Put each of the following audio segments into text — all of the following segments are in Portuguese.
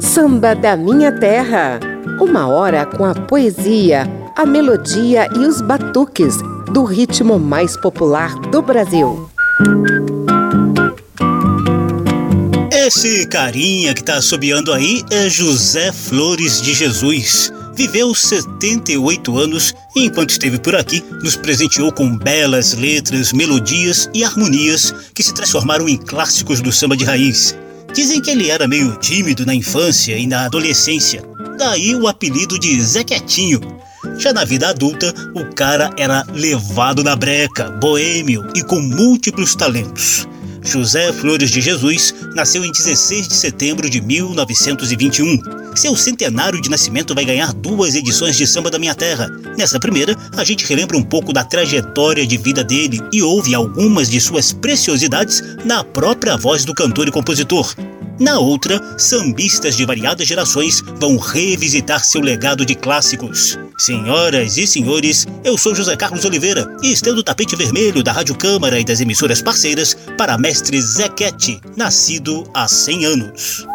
Samba da Minha Terra. Uma hora com a poesia, a melodia e os batuques do ritmo mais popular do Brasil. Esse carinha que tá assobiando aí é José Flores de Jesus. Viveu 78 anos e, enquanto esteve por aqui, nos presenteou com belas letras, melodias e harmonias que se transformaram em clássicos do samba de raiz. Dizem que ele era meio tímido na infância e na adolescência, daí o apelido de Zé Quietinho. Já na vida adulta, o cara era levado na breca, boêmio e com múltiplos talentos. José Flores de Jesus nasceu em 16 de setembro de 1921. Seu centenário de nascimento vai ganhar duas edições de Samba da Minha Terra. Nessa primeira, a gente relembra um pouco da trajetória de vida dele e ouve algumas de suas preciosidades na própria voz do cantor e compositor. Na outra, sambistas de variadas gerações vão revisitar seu legado de clássicos. Senhoras e senhores, eu sou José Carlos Oliveira e estendo o tapete vermelho da Rádio Câmara e das emissoras parceiras para mestre Zequete, nascido há 100 anos.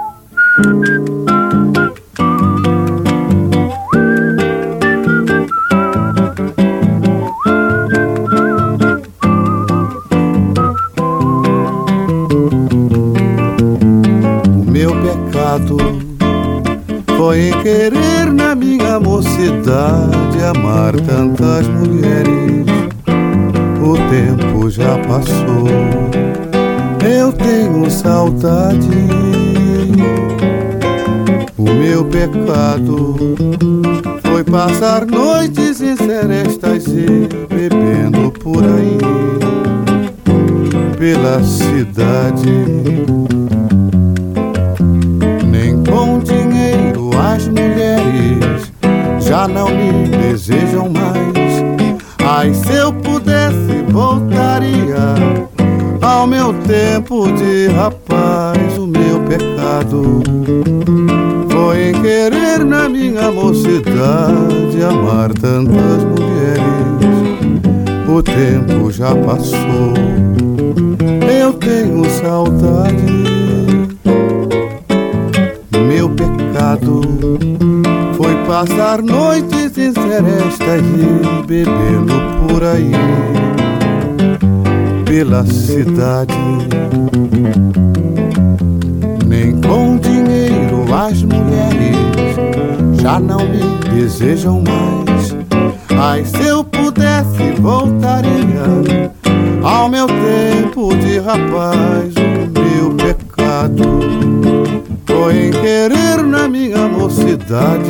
Em querer na minha mocidade amar tantas mulheres. O tempo já passou, eu tenho saudade. O meu pecado foi passar noites em serestas e bebendo por aí pela cidade já não me desejam mais. Ai, se eu pudesse, voltaria ao meu tempo de rapaz. O meu pecado foi em querer na minha mocidade amar tantas mulheres. O tempo já passou, eu tenho saudade passar noites em serestas e bebendo por aí pela cidade. Nem com dinheiro as mulheres já não me desejam mais. Ai, se eu pudesse, voltaria ao meu tempo de rapaz. O meu pecado foi em querer na minha mocidade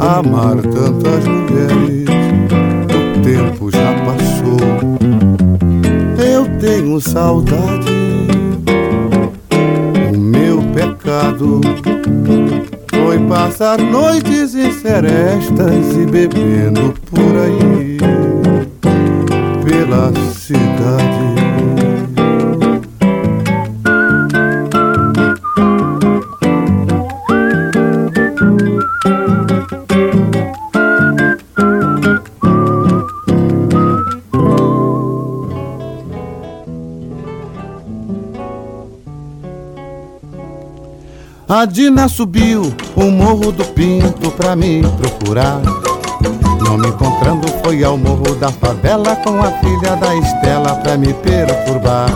amar tantas mulheres. O tempo já passou, eu tenho saudade. O meu pecado foi passar noites em serestas e bebendo por aí pela cidade. A Dina subiu o morro do Pinto pra me procurar. Não me encontrando, foi ao morro da favela com a filha da Estela pra me perturbar.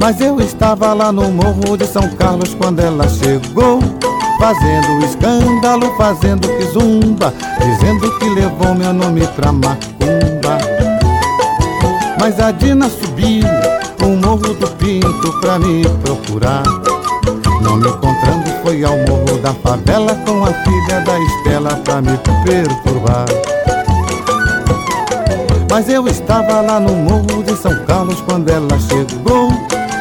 Mas eu estava lá no morro de São Carlos quando ela chegou. Fazendo escândalo, fazendo que zumba, dizendo que levou meu nome pra macumba. Mas a Dina subiu morro do Pinto pra me procurar. Não me encontrando, foi ao morro da favela com a filha da Estela pra me perturbar. Mas eu estava lá no morro de São Carlos quando ela chegou,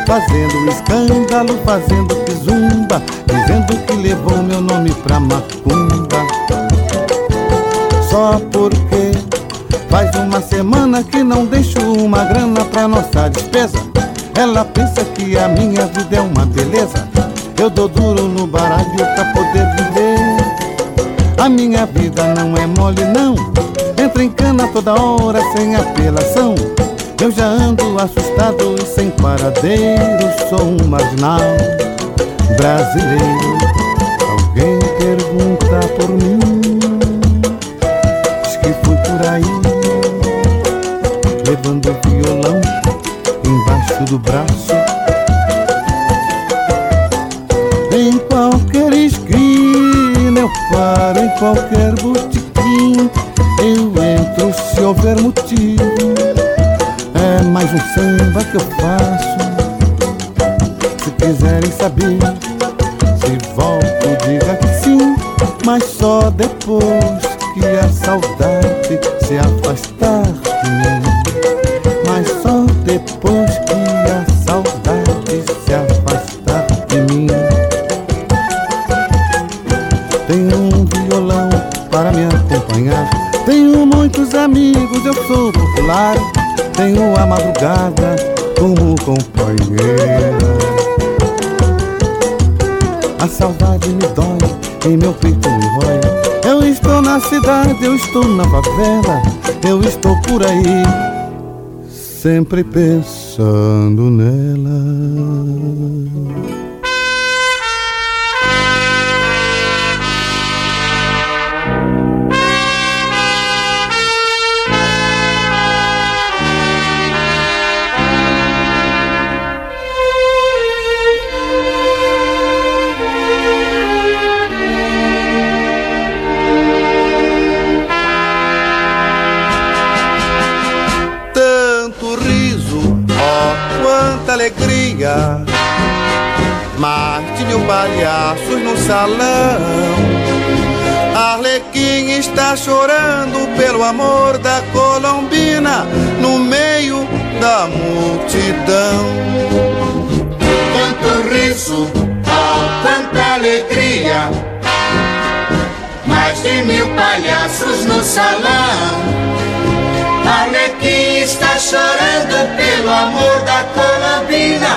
fazendo escândalo, fazendo zumba, dizendo que levou meu nome pra macumba. Só porque faz uma semana que não deixo uma grana pra nossa despesa. Ela pensa que a minha vida é uma beleza. Eu dou duro no baralho pra poder viver. A minha vida não é mole, não. Entra em cana toda hora sem apelação. Eu já ando assustado e sem paradeiro, sou um marginal brasileiro. Alguém pergunta por mim, diz que fui por aí, levando o violão do braço. Em qualquer esquina eu paro, em qualquer botequim eu entro se houver motivo. É mais um samba que eu faço. Se quiserem saber se volto, diga que sim, mas só depois que a saudade se afastar de mim. Mas só depois a madrugada como companheira. A saudade me dói, em meu peito me rói. Eu estou na cidade, eu estou na favela, eu estou por aí, sempre pensando nela. Palhaços no salão. Arlequim está chorando pelo amor da Colombina no meio da multidão. Quanto riso, oh, quanta alegria. Mais de mil palhaços no salão. Arlequim está chorando pelo amor da Colombina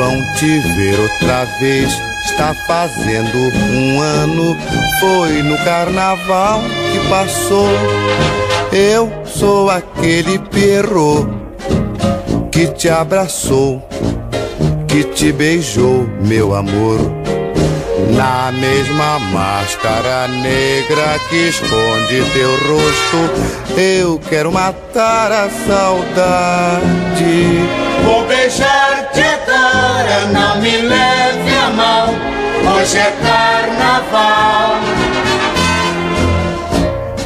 Bom te ver outra vez. Está fazendo um ano. Foi no carnaval que passou. Eu sou aquele perro que te abraçou, que te beijou, meu amor. Na mesma máscara negra que esconde teu rosto, eu quero matar a saudade. Vou beijar-te agora, não me leve a mal, hoje é carnaval.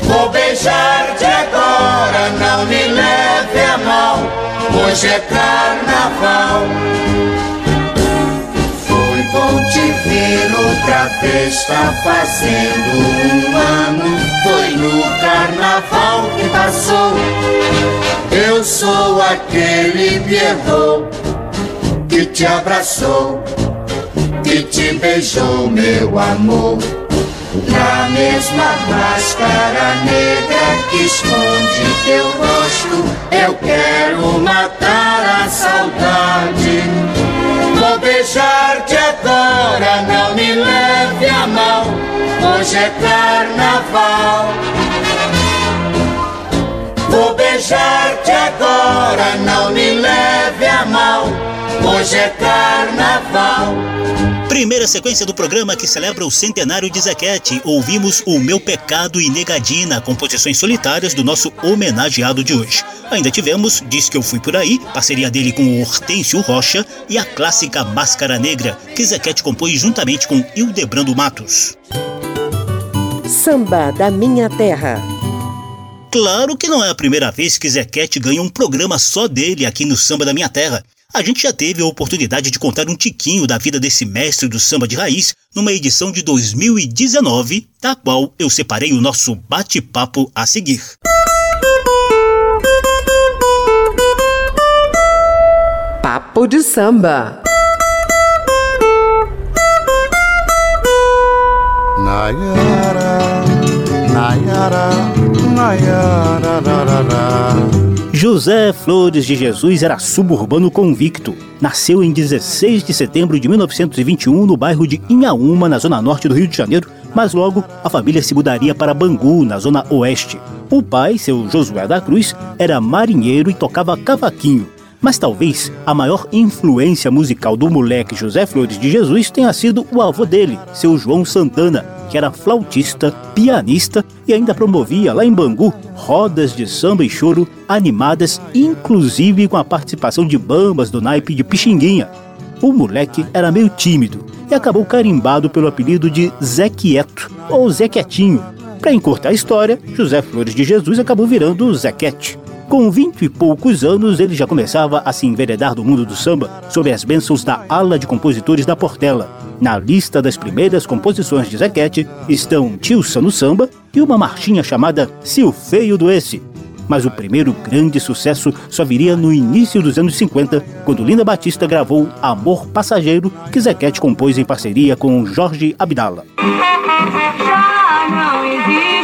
Vou beijar-te agora, não me leve a mal, hoje é carnaval vez. Está fazendo um ano, foi no carnaval que passou. Eu sou aquele Pierrot que te abraçou, que te beijou, meu amor. Na mesma máscara negra que esconde teu rosto, eu quero matar a saudade. Vou beijar-te agora, não me leve a mal, hoje é carnaval. Vou beijar-te agora, não me leve a mal, hoje é carnaval. Primeira sequência do programa que celebra o centenário de Zequete, ouvimos O Meu Pecado e Negadina, composições solitárias do nosso homenageado de hoje. Ainda tivemos Diz Que Eu Fui Por Aí, parceria dele com o Hortêncio Rocha, e a clássica Máscara Negra, que Zequete compôs juntamente com Hildebrando Matos. Samba da Minha Terra. Claro que não é a primeira vez que Zequete ganha um programa só dele aqui no Samba da Minha Terra. A gente já teve a oportunidade de contar um tiquinho da vida desse mestre do samba de raiz numa edição de 2019, da qual eu separei o nosso bate-papo a seguir. Papo de samba. Nayara, Nayara, Nayara. José Flores de Jesus era suburbano convicto. Nasceu em 16 de setembro de 1921 no bairro de Inhaúma, na zona norte do Rio de Janeiro, mas logo a família se mudaria para Bangu, na zona oeste. O pai, seu Josué da Cruz, era marinheiro e tocava cavaquinho. Mas talvez a maior influência musical do moleque José Flores de Jesus tenha sido o avô dele, seu João Santana, que era flautista, pianista e ainda promovia lá em Bangu rodas de samba e choro animadas, inclusive com a participação de bambas do naipe de Pixinguinha. O moleque era meio tímido e acabou carimbado pelo apelido de Zé Quieto ou Zé Quietinho. Para encurtar a história, José Flores de Jesus acabou virando Zé Quete. Com vinte e poucos anos, ele já começava a se enveredar do mundo do samba sob as bênçãos da ala de compositores da Portela. Na lista das primeiras composições de Zequete estão Tilsa no Samba e uma marchinha chamada Se o Feio do Esse. Mas o primeiro grande sucesso só viria no início dos anos 50, quando Linda Batista gravou Amor Passageiro, que Zequete compôs em parceria com Jorge Abdala. Já não existe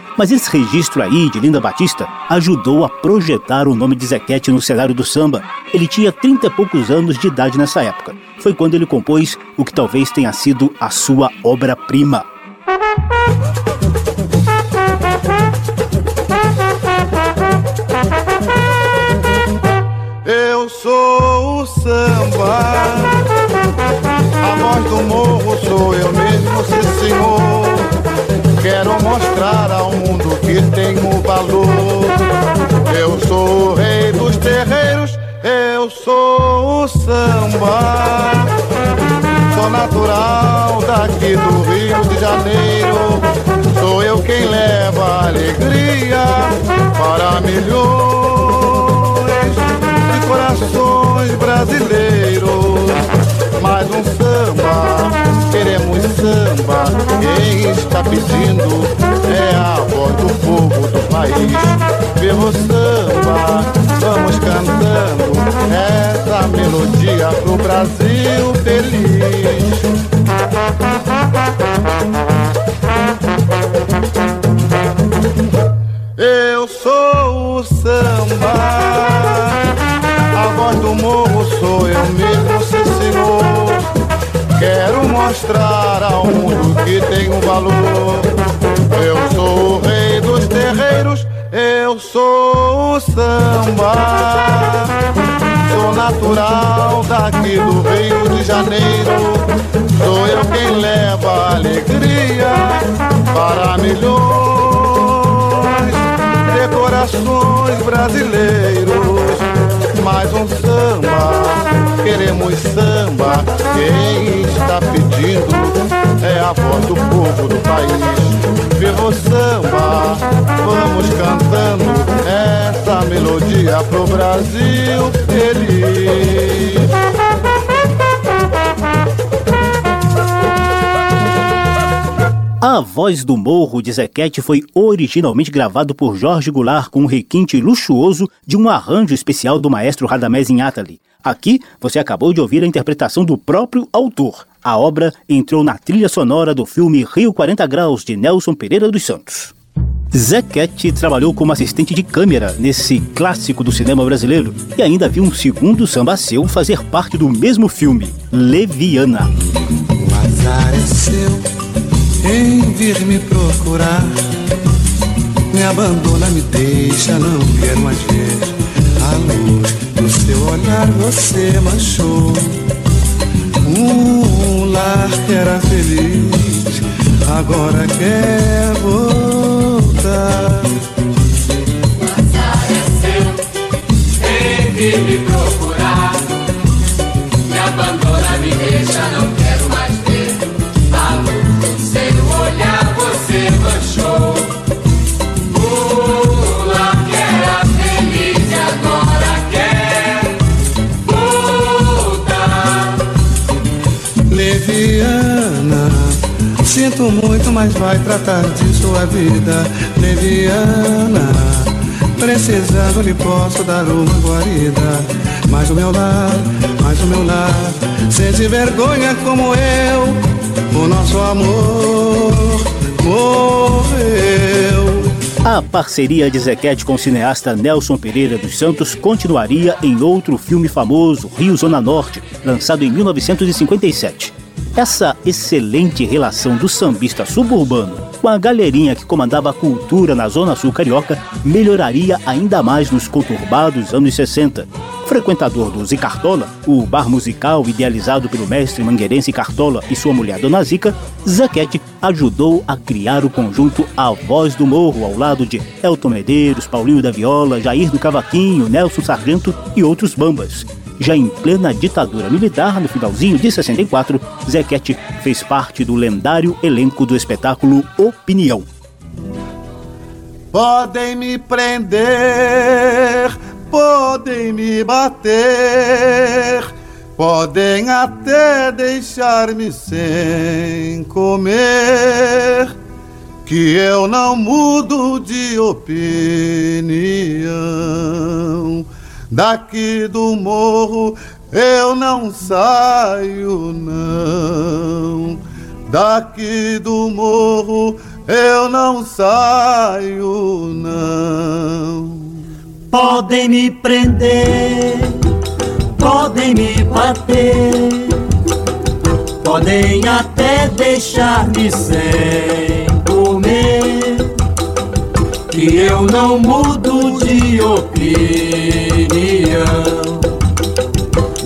Mas esse registro aí de Linda Batista ajudou a projetar o nome de Zequete no cenário do samba. Ele tinha 30 e poucos anos de idade nessa época. Foi quando ele compôs o que talvez tenha sido a sua obra-prima. Eu sou o samba a voz do morro sou eu mesmo, sim senhor. Quero mostrar ao mundo que tenho valor. Eu sou o rei dos terreiros, eu sou o samba. Sou natural daqui do Rio de Janeiro. Sou eu quem leva alegria para milhões de corações brasileiros mais um samba, queremos samba. Quem está pedindo é a voz do povo do país. Viva samba, vamos cantando essa melodia pro Brasil feliz. Natural daqui do Rio de Janeiro. Sou eu quem leva alegria para milhões corações brasileiros. Queremos samba. Quem está pedindo é a voz do povo do país. Viva samba, vamos cantando essa melodia pro Brasil feliz. A Voz do Morro de Zequete foi originalmente gravado por Jorge Goulart com um requinte luxuoso de um arranjo especial do maestro Radamés Inátali. Aqui você acabou de ouvir a interpretação do próprio autor. A obra entrou na trilha sonora do filme Rio 40 Graus de Nelson Pereira dos Santos. Zequete trabalhou como assistente de câmera nesse clássico do cinema brasileiro e ainda viu um segundo samba seu fazer parte do mesmo filme, Leviana. O azar é seu em vir me procurar. Me abandona, me deixa, não quero mais ver do seu olhar. Você manchou um lar que era feliz, agora quer voltar. Mas é seu, em vir me procurar. Me abandona, me deixa, não quero sinto muito, mas vai tratar de sua vida leviana. Precisando lhe posso dar uma guarida. Mas o meu lar, mas o meu lar, sente vergonha como eu. O nosso amor morreu. A parceria de Zequete com o cineasta Nelson Pereira dos Santos continuaria em outro filme famoso, Rio Zona Norte, lançado em 1957. Essa excelente relação do sambista suburbano com a galerinha que comandava a cultura na Zona Sul Carioca melhoraria ainda mais nos conturbados anos 60. Frequentador do Zicartola, o bar musical idealizado pelo mestre mangueirense Cartola e sua mulher Dona Zica, Zaquete ajudou a criar o conjunto A Voz do Morro ao lado de Elton Medeiros, Paulinho da Viola, Jair do Cavaquinho, Nelson Sargento e outros bambas. Já em plena ditadura militar, no finalzinho de 64, Zequete fez parte do lendário elenco do espetáculo Opinião. Podem me prender, podem me bater, podem até deixar-me sem comer, que eu não mudo de opinião. Daqui do morro eu não saio, não. Daqui do morro eu não saio, não. Podem me prender, podem me bater, podem até deixar-me sem que eu não mudo de opinião.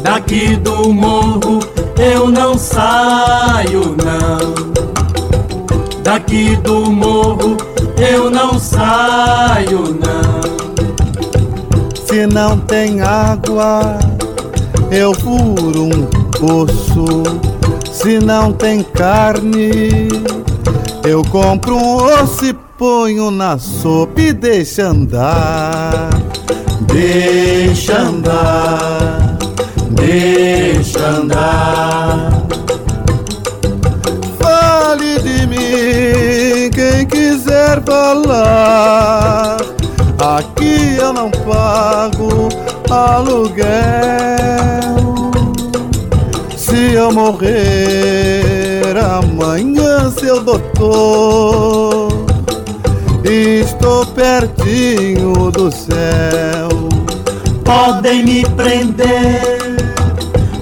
Daqui do morro eu não saio, não. Daqui do morro eu não saio, não. Se não tem água, eu furo um poço. Se não tem carne, eu compro um osso ponho na sopa e deixa andar. Deixa andar, deixa andar. Fale de mim quem quiser falar. Aqui eu não pago aluguel. Se eu morrer amanhã, seu doutor, estou pertinho do céu. Podem me prender,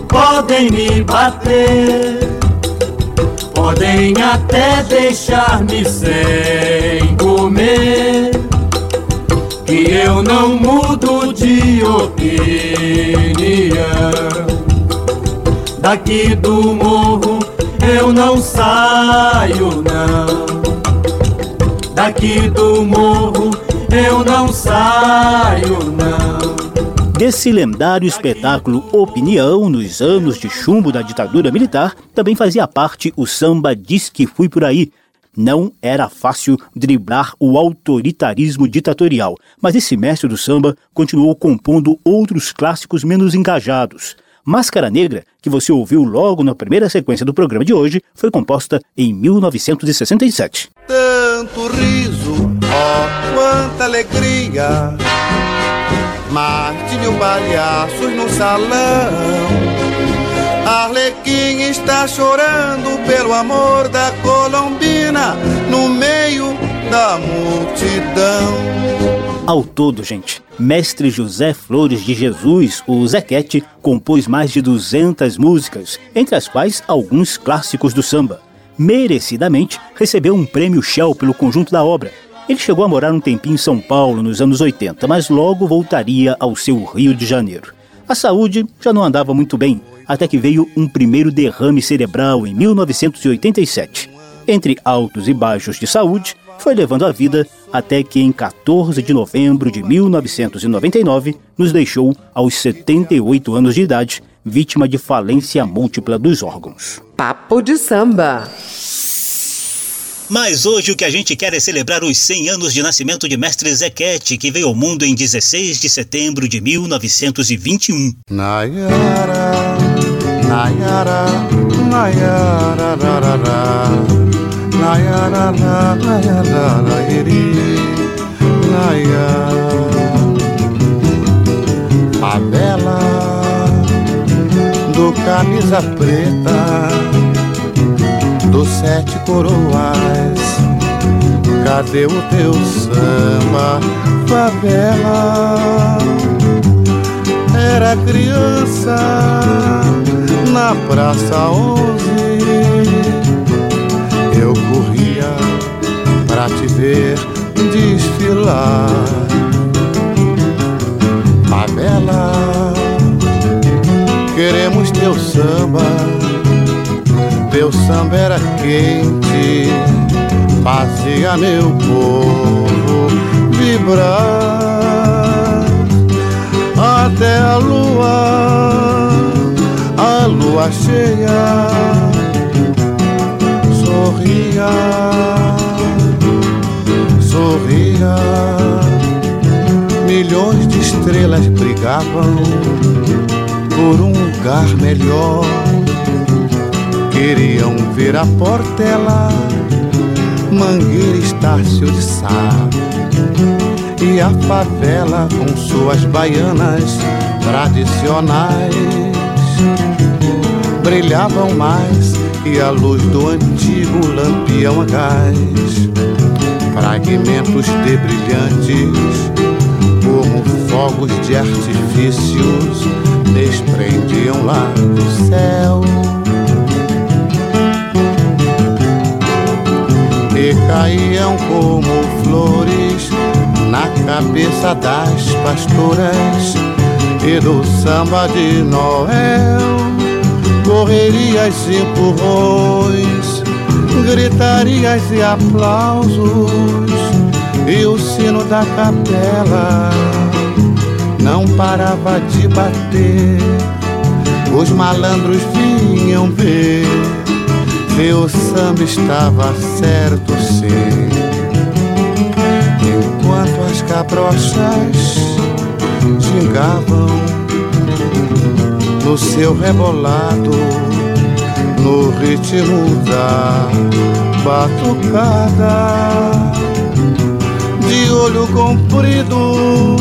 podem me bater, podem até deixar-me sem comer, que eu não mudo de opinião. Daqui do morro eu não saio, não. Daqui do morro eu não saio, não. Desse lendário espetáculo Opinião, nos anos de chumbo da ditadura militar, também fazia parte o samba Diz que Fui Por Aí. Não era fácil driblar o autoritarismo ditatorial, mas esse mestre do samba continuou compondo outros clássicos menos engajados. Máscara Negra, que você ouviu logo na primeira sequência do programa de hoje, foi composta em 1967. Tanto riso, ó, quanta alegria. Marte mil palhaços no salão. Arlequim está chorando pelo amor da Colombina no meio da multidão. Ao todo, gente, mestre José Flores de Jesus, o Zequete, compôs mais de 200 músicas, entre as quais alguns clássicos do samba. Merecidamente, recebeu um prêmio Shell pelo conjunto da obra. Ele chegou a morar um tempinho em São Paulo nos anos 80, mas logo voltaria ao seu Rio de Janeiro. A saúde já não andava muito bem, até que veio um primeiro derrame cerebral em 1987. Entre altos e baixos de saúde, foi levando a vida até que em 14 de novembro de 1999 nos deixou aos 78 anos de idade, vítima de falência múltipla dos órgãos. Papo de samba. Mas hoje o que a gente quer é celebrar os 100 anos de nascimento de Mestre Zequete, que veio ao mundo em 16 de setembro de 1921. Nayara, Nayara, Nayara. Nayara, nayara, iri, nayara. Camisa preta, dos sete coroas. Cadê o teu samba, favela? Era criança na Praça Onze. Eu corria pra te ver desfilar. Favela, queremos teu samba. Teu samba era quente, fazia meu povo vibrar até a lua, a lua cheia sorria, sorria. Milhões de estrelas brigavam por um lugar melhor. Queriam ver a Portela, Mangueira, Estácio de Sá e a favela com suas baianas tradicionais brilhavam mais que a luz do antigo lampião a gás. Fragmentos de brilhantes, como fogos de artifícios, desprendiam lá do céu. E caíam como flores na cabeça das pastoras e do samba de Noel. Correrias e empurrões, gritarias e aplausos, e o sino da capela não parava de bater. Os malandros vinham ver o samba estava certo sim. Enquanto as cabrochas gingavam no seu rebolado, no ritmo da batucada, de olho comprido,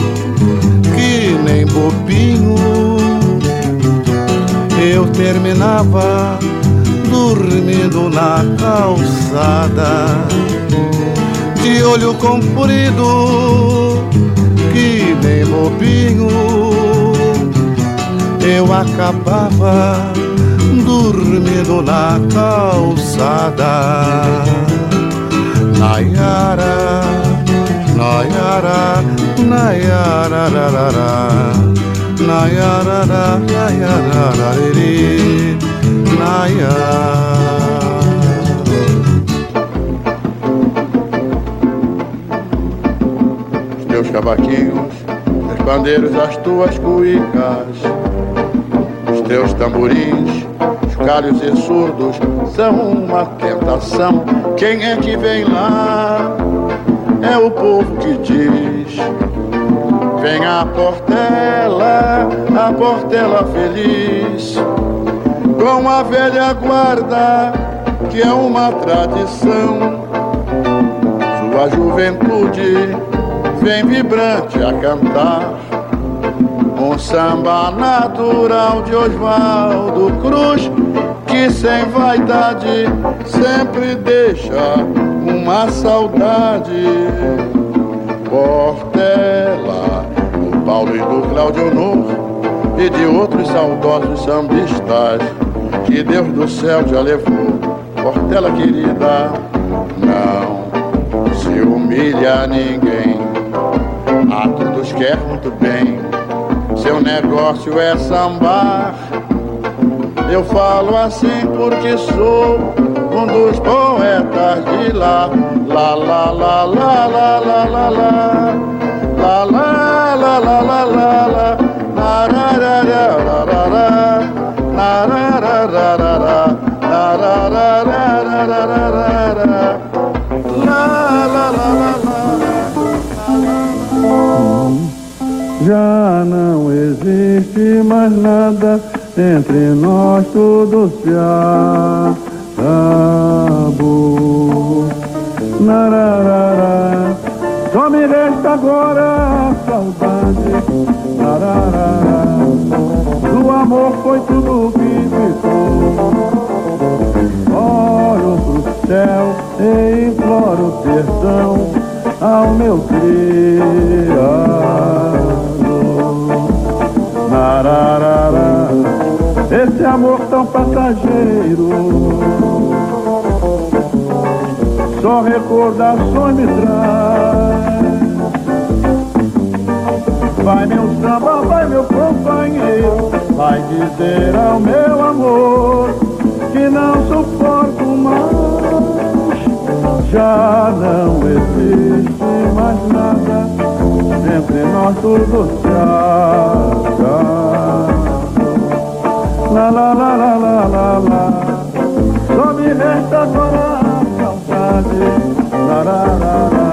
nem bobinho, eu terminava dormindo na calçada, de olho comprido, que nem bobinho eu acabava dormindo na calçada. Nayara, Nayara, Nayara, Nayara, Nayara, Nayara, Nayara. Os teus cavaquinhos, teus pandeiros, as tuas cuicas os teus tamborins, os calhos e surdos são uma tentação. Quem é que vem lá? É o povo que diz. Vem a Portela, a Portela feliz, com a velha guarda que é uma tradição. Sua juventude vem vibrante a cantar um samba natural de Oswaldo Cruz, que sem vaidade sempre deixa uma saudade. Portela, Paulo e do Cláudio Novo, e de outros saudosos sambistas, que Deus do céu já levou. Portela querida, não se humilha ninguém, a todos quer muito bem seu negócio é sambar. Eu falo assim porque sou um dos poetas de lá. Lá, lá, lá, lá, lá, lá, lá, lá. Lá, lá, lá, lá, lá, lá, lá. Narararararará. Narararararará. Nararararararará. Lá, lá, lá, lá, lá. Já não existe mais nada entre nós, tudo se amor. Nararara, só me resta agora a saudade. Nararara, do amor foi tudo que ficou. Olho pro céu e imploro perdão ao meu criado. Esse amor tão passageiro. Só recordações me traz. Vai meu samba, vai meu companheiro, vai dizer ao meu amor que não suporto mais. Já não existe mais nada entre nós tudo se acabou. La la la la la la Só me resta agora a saudade la, la, la, la.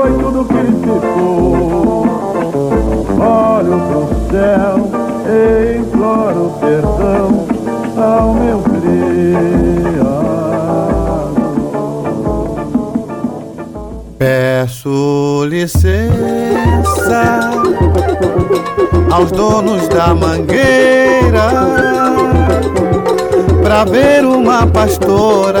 Foi tudo que ficou. Olho pro céu e imploro perdão ao meu criado Peço licença aos donos da mangueira pra ver uma pastora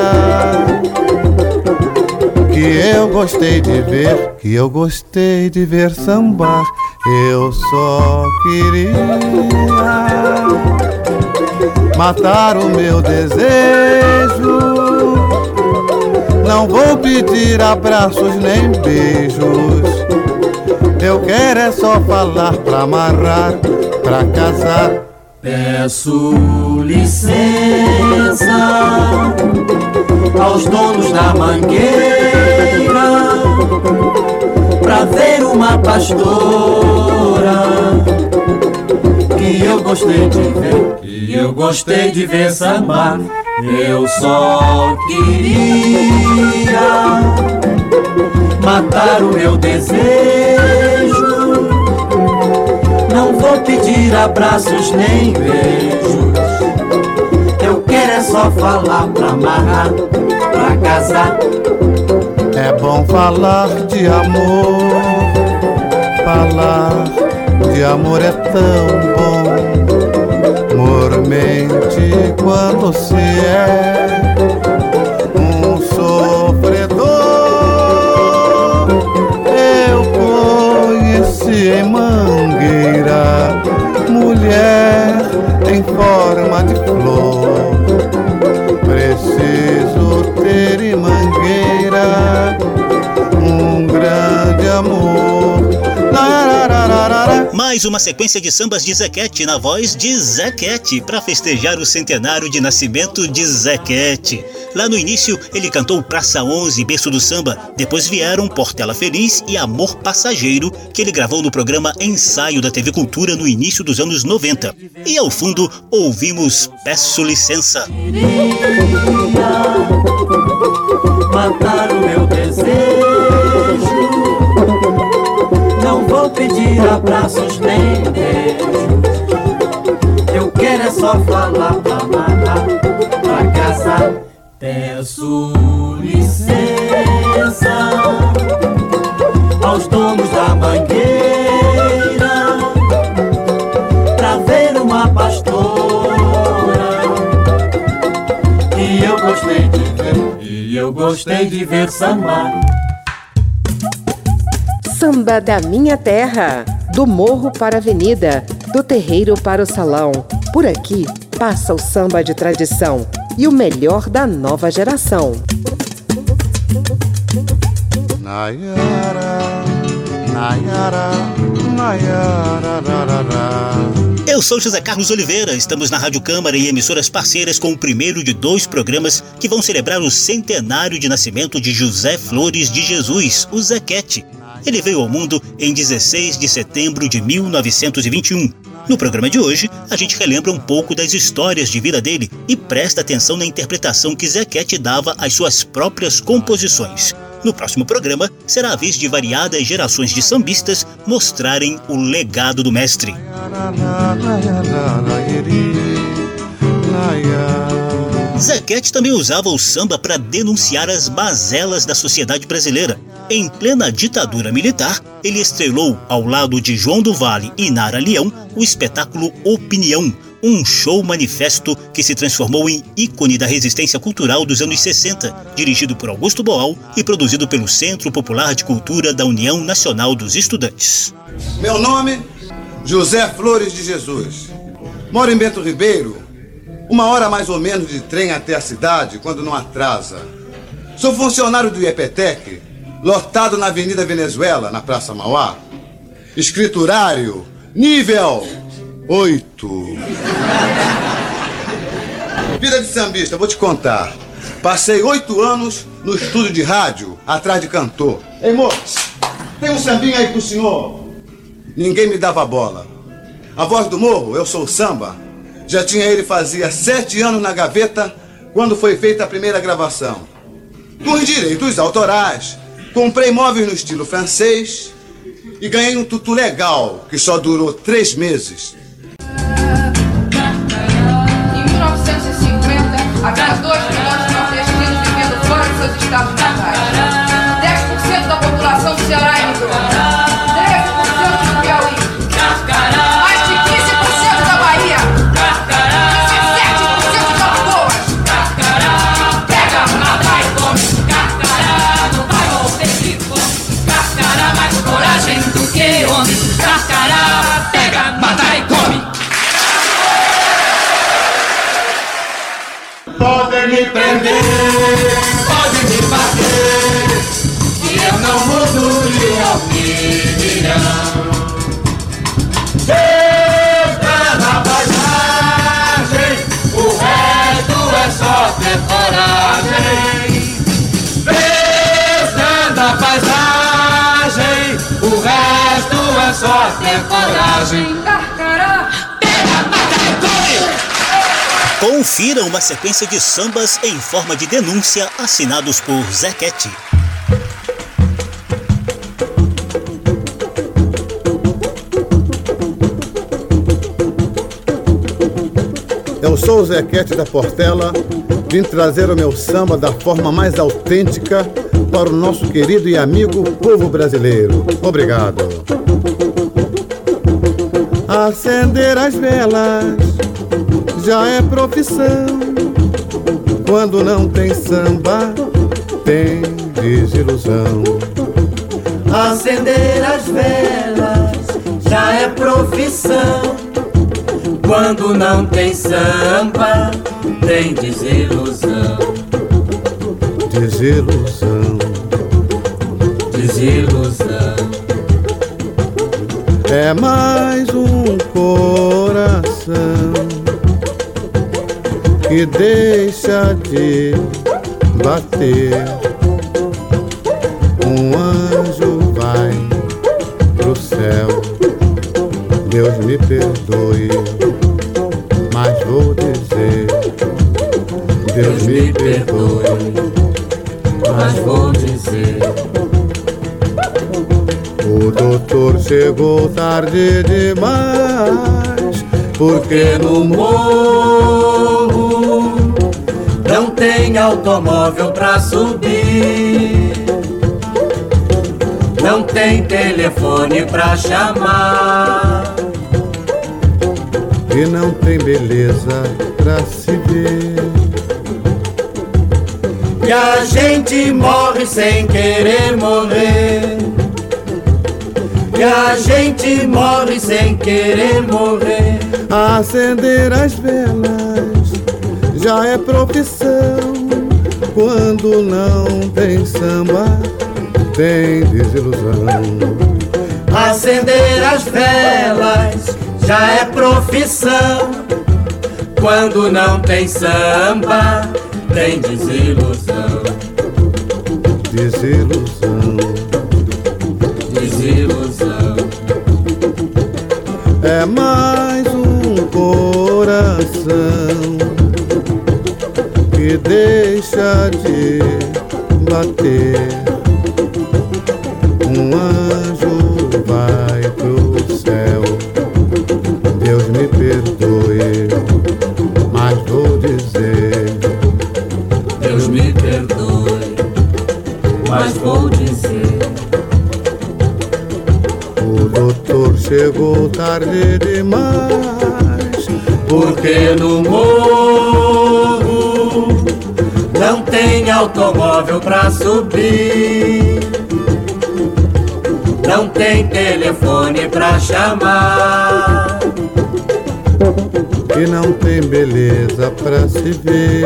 que eu gostei de ver, que eu gostei de ver sambar. Eu só queria matar o meu desejo. Não vou pedir abraços nem beijos. Eu quero é só falar pra amarrar, pra casar. Peço licença aos donos da mangueira ver uma pastora que eu gostei de ver, que eu gostei de ver sambar. Eu só queria matar o meu desejo. Não vou pedir abraços nem beijos. Eu quero é só falar pra amarrar, pra casar. É bom falar de amor, falar de amor é tão bom. Mormente quando se é Mais uma sequência de sambas de Zequete na voz de Zequete para festejar o centenário de nascimento de Zequete. Lá no início, ele cantou Praça 11, berço do samba. Depois vieram Portela Feliz e Amor Passageiro, que ele gravou no programa Ensaio da TV Cultura no início dos anos 90. E ao fundo, ouvimos Peço Licença. matar o meu desejo. Vou pedir abraços nem beijos. Eu quero é só falar pra amarrar, pra casar. Peço licença aos donos da mangueira pra ver uma pastora que eu gostei de ver, e eu gostei de ver sambar. Samba da Minha Terra. Do morro para a avenida, do terreiro para o salão. Por aqui passa o samba de tradição e o melhor da nova geração. Nayara, Nayara, Nayara, rarara. Eu sou José Carlos Oliveira, estamos na Rádio Câmara e emissoras parceiras com o primeiro de dois programas que vão celebrar o centenário de nascimento de José Flores de Jesus, o Zequete. Ele veio ao mundo em 16 de setembro de 1921. No programa de hoje, a gente relembra um pouco das histórias de vida dele e presta atenção na interpretação que Zequete dava às suas próprias composições. No próximo programa, será a vez de variadas gerações de sambistas mostrarem o legado do mestre. Zequete também usava o samba para denunciar as mazelas da sociedade brasileira. Em plena ditadura militar, ele estrelou, ao lado de João do Vale e Nara Leão, o espetáculo Opinião, um show manifesto que se transformou em ícone da resistência cultural dos anos 60, dirigido por Augusto Boal e produzido pelo Centro Popular de Cultura da União Nacional dos Estudantes. Meu nome, José Flores de Jesus. Moro em Bento Ribeiro, uma hora mais ou menos de trem até a cidade, quando não atrasa. Sou funcionário do IEPTEC, lotado na Avenida Venezuela, na Praça Mauá. Escriturário, nível Oito. Vida de sambista, vou te contar. Passei oito anos no estúdio de rádio, atrás de cantor. Ei, moço, tem um sambinho aí pro senhor? Ninguém me dava bola. A voz do morro, eu sou samba. Já tinha ele fazia sete anos na gaveta quando foi feita a primeira gravação. Com os direitos autorais, comprei móveis no estilo francês e ganhei um tutu legal que só durou três meses. Me prender, podem me bater, e eu não mudo de opinião. Entra na paisagem, o resto é só ter coragem. Entra na paisagem, o resto é só ter coragem. Confira uma sequência de sambas em forma de denúncia assinados por Zequete. Eu sou o Zequete da Portela, vim trazer o meu samba da forma mais autêntica para o nosso querido e amigo povo brasileiro. Obrigado. Acender as velas já é profissão. Quando não tem samba, tem desilusão. Acender as velas já é profissão. Quando não tem samba, tem desilusão. Desilusão. Desilusão. É mais um coração que deixa de bater. Um anjo vai pro céu. Deus me perdoe, mas vou dizer. Deus me perdoe, mas vou dizer. O doutor chegou tarde demais, porque no não tem automóvel pra subir. Não tem telefone pra chamar. E não tem beleza pra se ver. E a gente morre sem querer morrer. E a gente morre sem querer morrer. Acender as velas já é profissão. Quando não tem samba, tem desilusão. Acender as velas já é profissão. Quando não tem samba, tem desilusão. Desilusão. Desilusão. É mais um coração deixa de bater. Um anjo vai pro céu. Deus me perdoe, mas vou dizer. Deus me perdoe, mas vou dizer. O doutor chegou tarde demais, porque no mundo tem automóvel pra subir. Não tem telefone pra chamar. E não tem beleza pra se ver.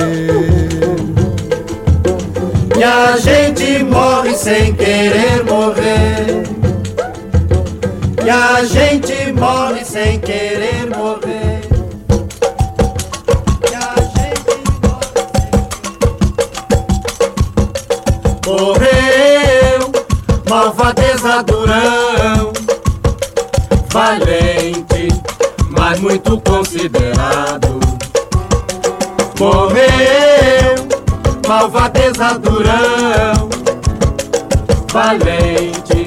E a gente morre sem querer morrer. E a gente morre sem querer malvadeza durão, valente,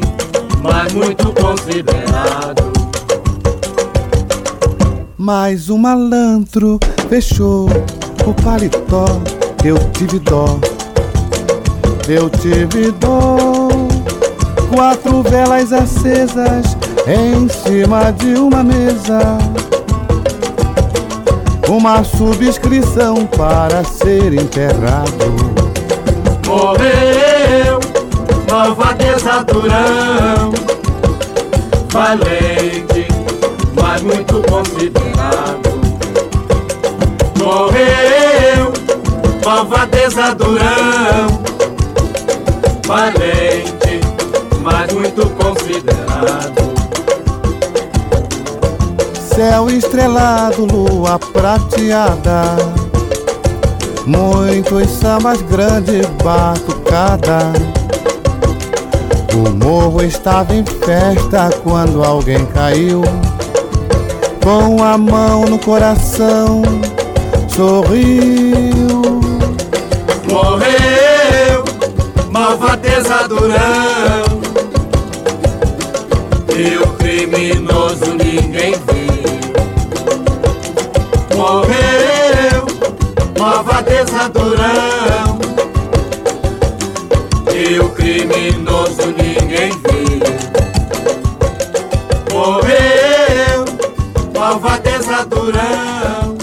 mas muito considerado. Mas o malandro fechou o paletó. Eu tive dó, eu tive dó. Quatro velas acesas em cima de uma mesa. Uma subscrição para ser enterrado. Morreu, malvadeza durão, valente, mas muito considerado. Morreu, malvadeza durão, valente, mas muito considerado. Céu estrelado, lua prateada. Muitos sambas grande batucada. O morro estava em festa quando alguém caiu. Com a mão no coração, sorriu. Morreu, malvadeza durão. E o criminoso ninguém viu. Morreu, malvadeza durão. E o criminoso ninguém viu. Morreu, malvadeza durão.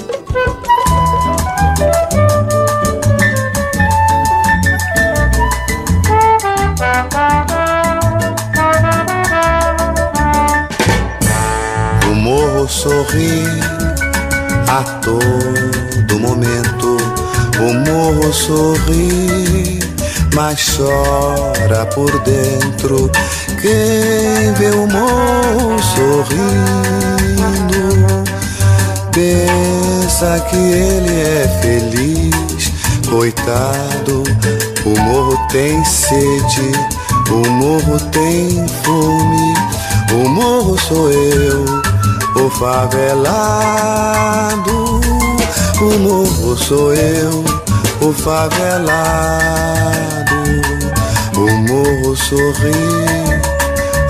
O morro sorri a todo momento. Morro sorri, mas chora por dentro. Quem vê o morro sorrindo, pensa que ele é feliz. Coitado, o morro tem sede, o morro tem fome. O morro sou eu, o favelado. O morro sou eu, o favelado. O morro sorri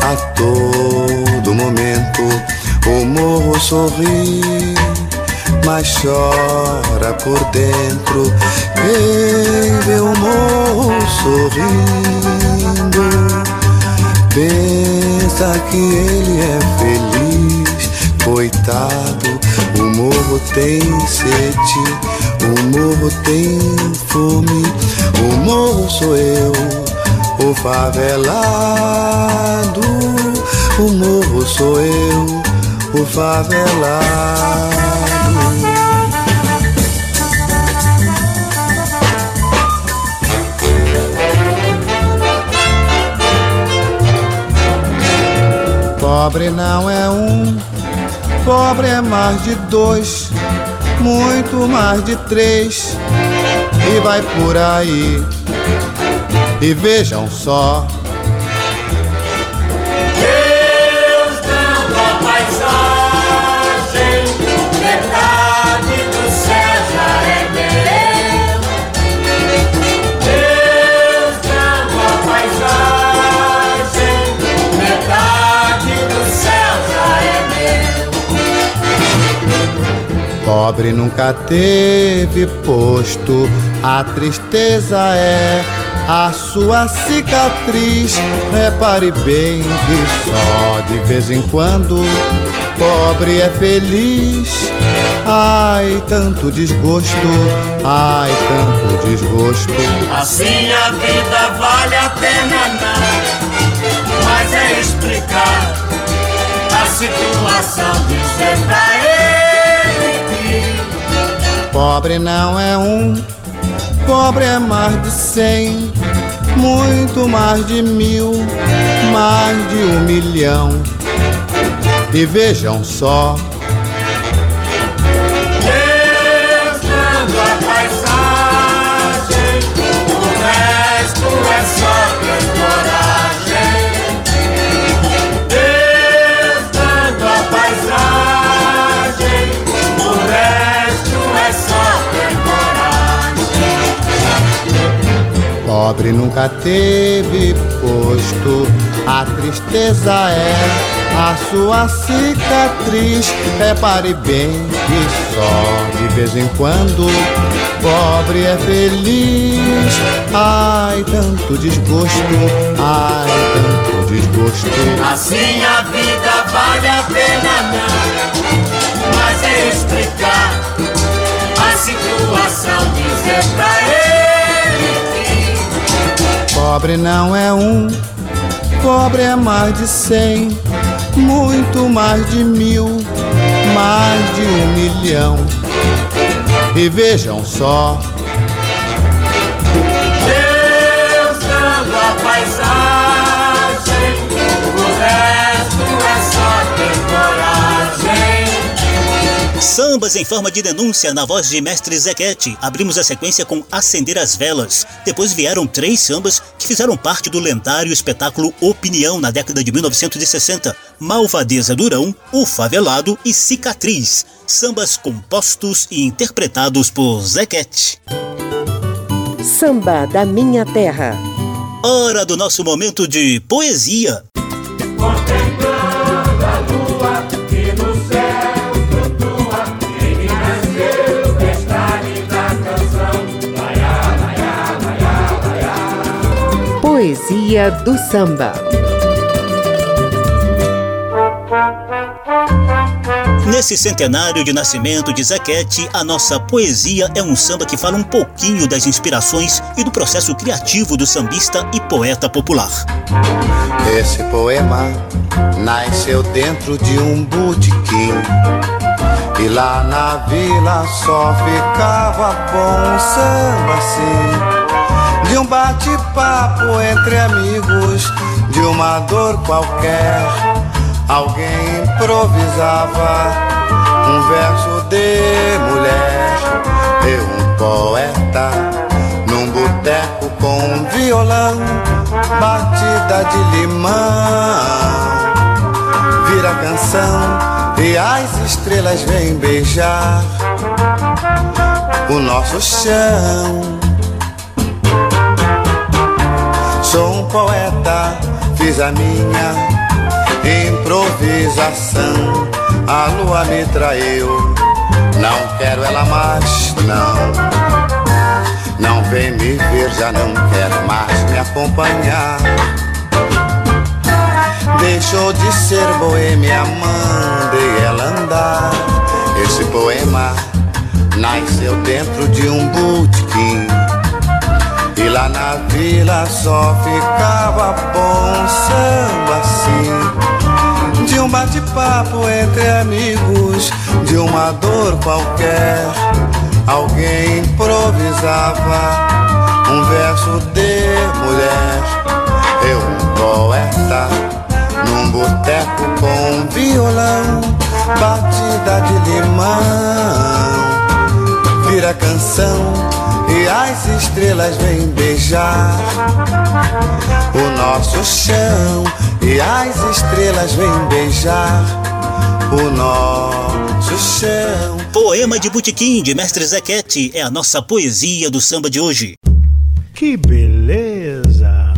a todo momento. O morro sorri, mas chora por dentro. Quem vê o morro sorrindo pensa que ele é feliz, coitado. O morro tem sede, o morro tem fome. O morro sou eu, o favelado. O morro sou eu, o favelado. Pobre não é um, pobre é mais de dois, muito mais de três, e vai por aí. E vejam só, pobre nunca teve posto, a tristeza é a sua cicatriz. Repare bem que só de vez em quando pobre é feliz. Ai, tanto desgosto, ai, tanto desgosto. Assim a vida vale a pena não, mas é explicar a situação, ele que Pobre não é um, pobre é mais de cem, muito mais de mil, mais de um milhão. E vejam só, pobre nunca teve posto, a tristeza é a sua cicatriz. Repare bem que só de vez em quando pobre é feliz. Ai, tanto desgosto, ai, tanto desgosto. Assim a vida vale a pena não, mas é explicar a situação, dizer pra ele Pobre não é um, pobre é mais de cem, muito mais de mil, mais de um milhão. E vejam só, Sambas em forma de denúncia na voz de Mestre Zequete. Abrimos a sequência com Acender as Velas. Depois vieram três sambas que fizeram parte do lendário espetáculo Opinião na década de 1960. Malvadeza Durão, O Favelado e Cicatriz. Sambas compostos e interpretados por Zequete. Samba da Minha Terra. Hora do nosso momento de poesia. Poesia do Samba. Nesse centenário de nascimento de Zequete, a nossa poesia é um samba que fala um pouquinho das inspirações e do processo criativo do sambista e poeta popular. esse poema nasceu dentro de um botequim. E lá na vila só ficava bom samba assim. De um bate-papo entre amigos, de uma dor qualquer. Alguém improvisava um verso de mulher. Eu, um poeta, num boteco com um violão, batida de limão. Vira canção e as estrelas vêm beijar o nosso chão. Sou um poeta, fiz a minha improvisação. A lua me traiu, não quero ela mais, não. Não vem me ver, já não quer mais me acompanhar. Deixou de ser boêmia, mandei ela andar. Esse poema nasceu dentro de um botequim. E lá na vila só ficava bom samba assim. De um bate-papo entre amigos, de uma dor qualquer. Alguém improvisava um verso de mulher. Eu, um poeta, num boteco com um violão, batida de limão. Vira canção e as estrelas vêm beijar o nosso chão. E as estrelas vêm beijar o nosso chão. Poema de Botequim, de Mestre Zequete, é a nossa poesia do samba de hoje. Que beleza!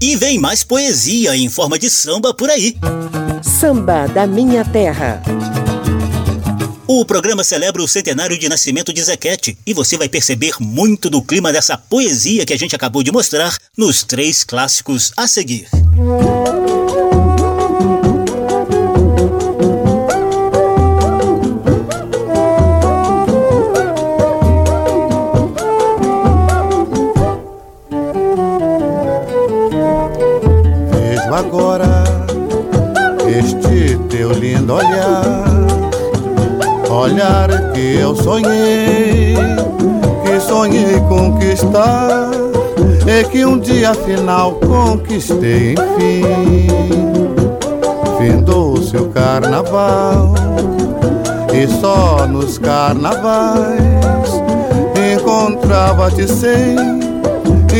E vem mais poesia em forma de samba por aí. Samba da Minha Terra. O programa celebra o centenário de nascimento de Zequete e você vai perceber muito do clima dessa poesia que a gente acabou de mostrar nos três clássicos a seguir. Vejo agora este teu lindo olhar olhar que eu sonhei, que sonhei conquistar, e que um dia final conquistei enfim. Findou-se o carnaval, e só nos carnavais encontrava-te sem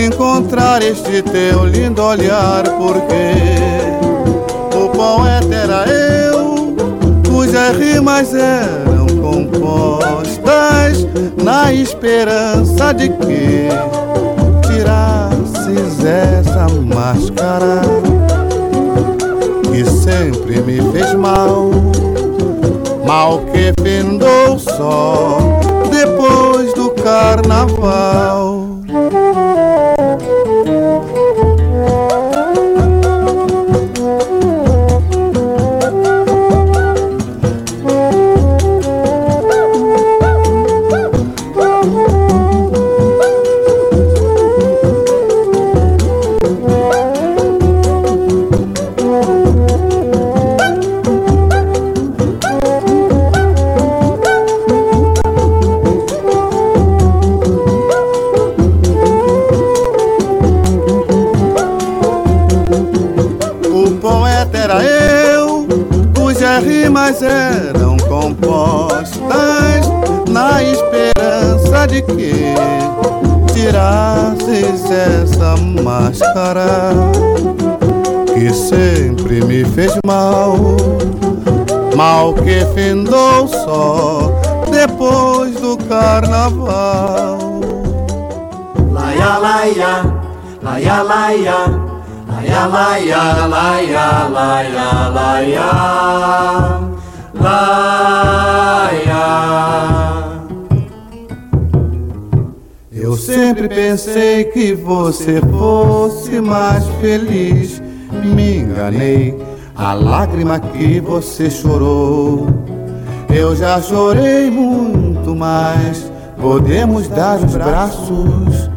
encontrar este teu lindo olhar, porque o poeta era eu, cujas rimas eram compostas na esperança de que tirasses essa máscara que sempre me fez mal, mal que findou só depois do carnaval. De que tirasses essa máscara que sempre me fez mal, mal que findou só depois do carnaval. Laia, laia, laia, laia. Laia, laia, laia, laia, laia, laia. Eu sempre pensei que você fosse mais feliz. Me enganei, a lágrima que você chorou. Eu já chorei muito mais. Podemos dar os braços.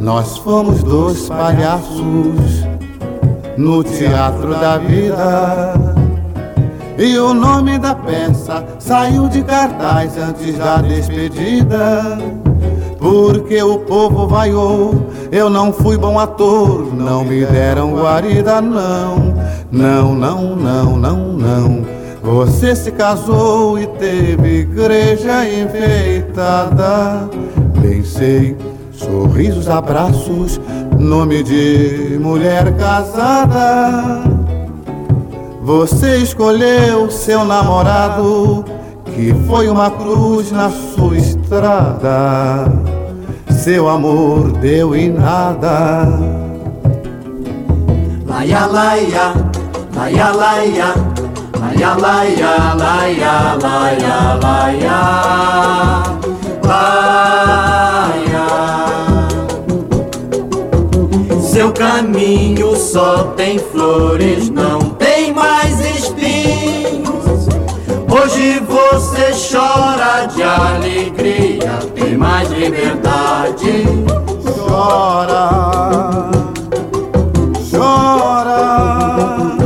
Nós fomos dois palhaços no teatro da vida. E o nome da peça saiu de cartaz antes da despedida. Porque o povo vaiou, eu não fui bom ator, não me deram guarida, não, não, não, não, não, não. Você se casou e teve igreja enfeitada. Bem sei, sorrisos, abraços, nome de mulher casada. Você escolheu seu namorado, que foi uma cruz na sua estrada. Seu amor deu em nada. Laia, laia, laia, laia, laia, laia, laia, laia, laia, laia. Seu caminho só tem flores, não tem mais. Hoje você chora de alegria, tem mais liberdade. Chora, chora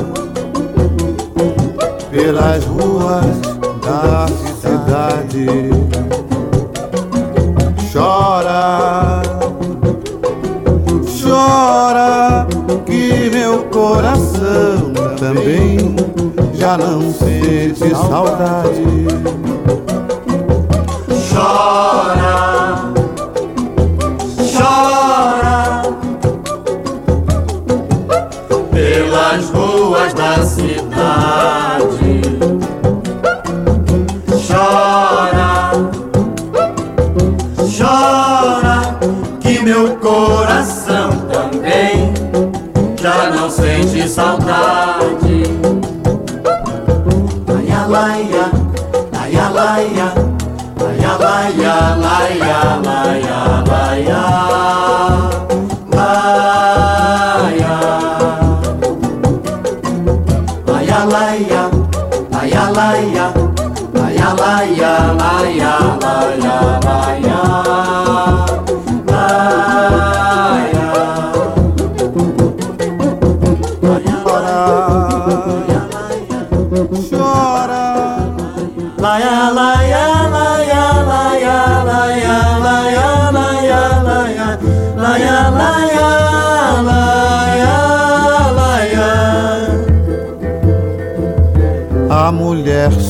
pelas ruas da cidade. Chora, chora que meu coração também já não sente saudade.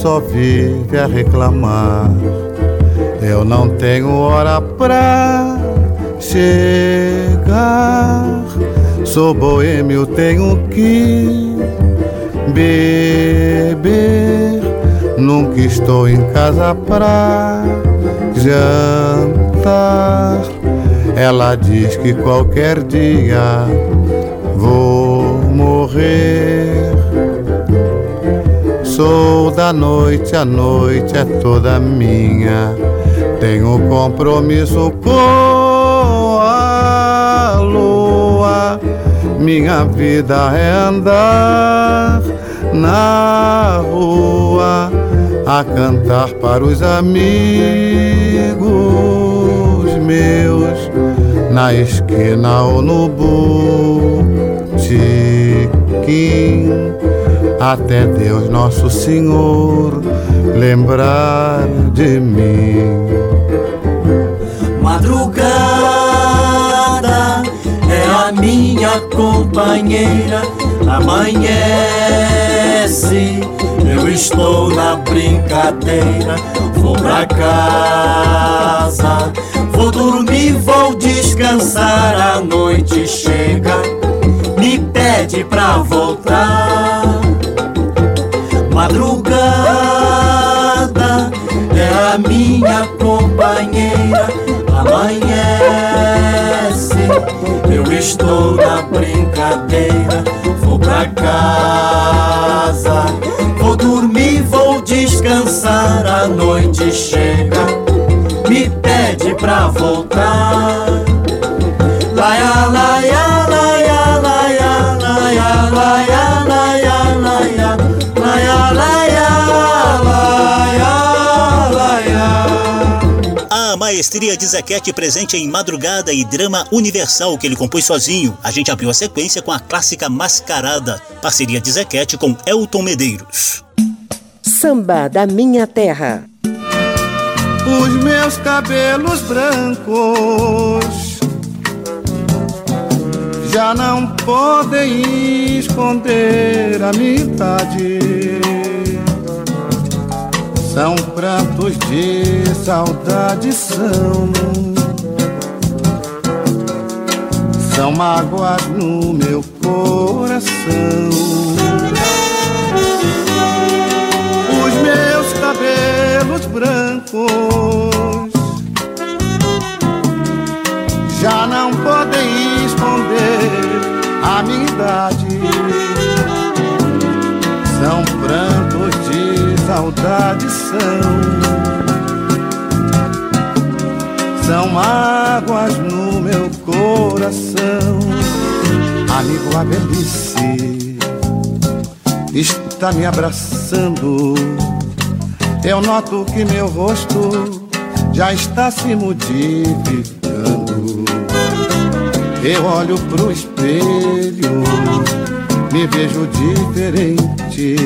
Só vive a reclamar. Eu não tenho hora pra chegar. Sou boêmio, tenho que beber. Nunca estou em casa pra jantar. Ela diz que qualquer dia vou morrer. Sou da noite, a noite é toda minha. Tenho compromisso com a lua. Minha vida é andar na rua a cantar para os amigos meus na esquina ou no botequim até Deus Nosso Senhor lembrar de mim. Madrugada é a minha companheira, amanhece. Eu estou na brincadeira, vou pra casa, vou dormir, vou descansar. A noite chega, me pede pra voltar. Estou na brincadeira, vou pra casa, vou dormir, vou descansar. A noite chega, me pede pra voltar. A maestria de Zequete presente em Madrugada e Drama Universal que ele compôs sozinho. A gente abriu a sequência com a clássica Mascarada, parceria de Zequete com Elton Medeiros. Samba da Minha Terra. Os meus cabelos brancos já não podem esconder a minha idade. São prantos de saudade, são. São mágoas no meu coração. Os meus cabelos brancos já não podem esconder a minha idade. Saudade, são. São mágoas no meu coração. Amigo, a velhice está me abraçando. Eu noto que meu rosto já está se modificando. Eu olho pro espelho, me vejo diferente.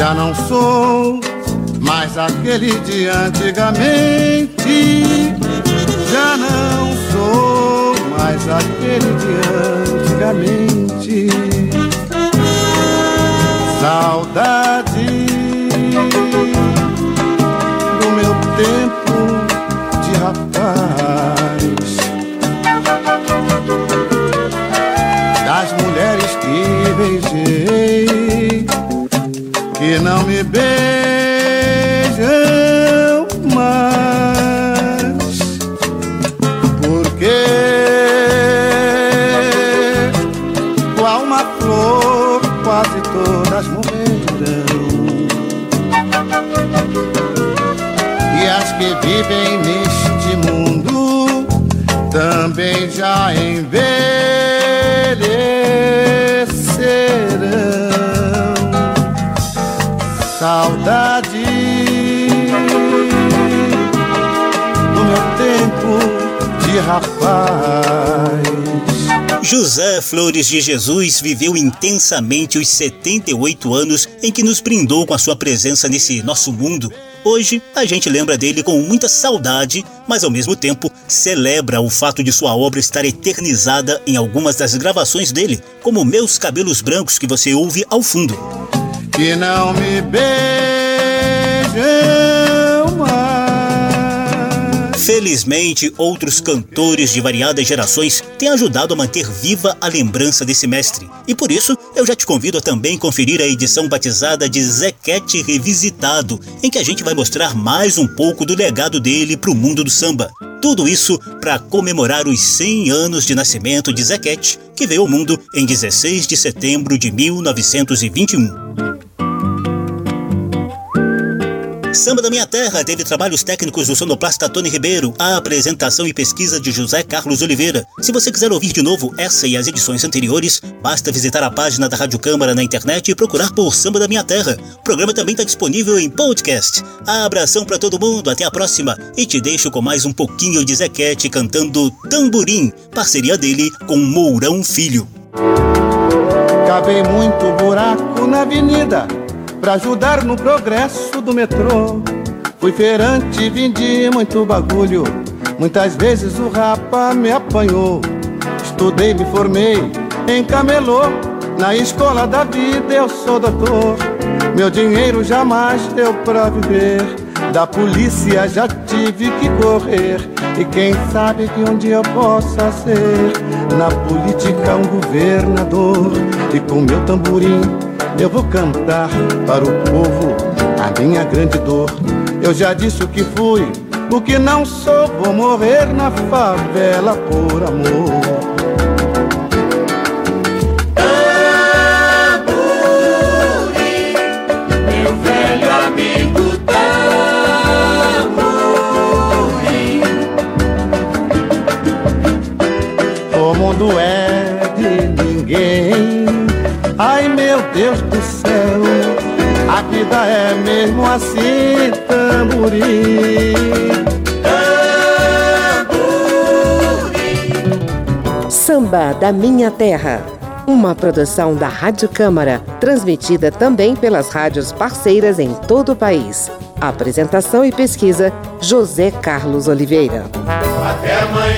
Já não sou mais aquele de antigamente. Já não sou mais aquele de antigamente. Saudade do meu tempo de rapaz. Não me beijam rapaz. José Flores de Jesus viveu intensamente os 78 anos em que nos brindou com a sua presença nesse nosso mundo. Hoje, a gente lembra dele com muita saudade, mas ao mesmo tempo celebra o fato de sua obra estar eternizada em algumas das gravações dele, como Meus Cabelos Brancos que você ouve ao fundo. Que não me Felizmente, outros cantores de variadas gerações têm ajudado a manter viva a lembrança desse mestre. E por isso, eu já te convido a também conferir a edição batizada de Zequete Revisitado, em que a gente vai mostrar mais um pouco do legado dele para o mundo do samba. Tudo isso para comemorar os 100 anos de nascimento de Zequete, que veio ao mundo em 16 de setembro de 1921. Samba da Minha Terra teve trabalhos técnicos do sonoplasta Tony Ribeiro, a apresentação e pesquisa de José Carlos Oliveira. Se você quiser ouvir de novo essa e as edições anteriores, basta visitar a página da Rádio Câmara na internet e procurar por Samba da Minha Terra. O programa também está disponível em podcast. Abração para todo mundo, até a próxima e te deixo com mais um pouquinho de Zequete cantando Tamborim, parceria dele com Mourão Filho. Cavei muito buraco na avenida pra ajudar no progresso do metrô. Fui feirante, vendi muito bagulho. Muitas vezes o rapa me apanhou. Estudei, me formei em camelô. Na escola da vida eu sou doutor. Meu dinheiro jamais deu pra viver. Da polícia já tive que correr. E quem sabe que um dia eu possa ser na política um governador. E com meu tamborim eu vou cantar para o povo a minha grande dor. Eu já disse o que fui, o que não sou, vou morrer na favela por amor. Meu Deus do céu, a vida é mesmo assim, tamborim. Samba da Minha Terra. Uma produção da Rádio Câmara, transmitida também pelas rádios parceiras em todo o país. Apresentação e pesquisa: José Carlos Oliveira. Até amanhã.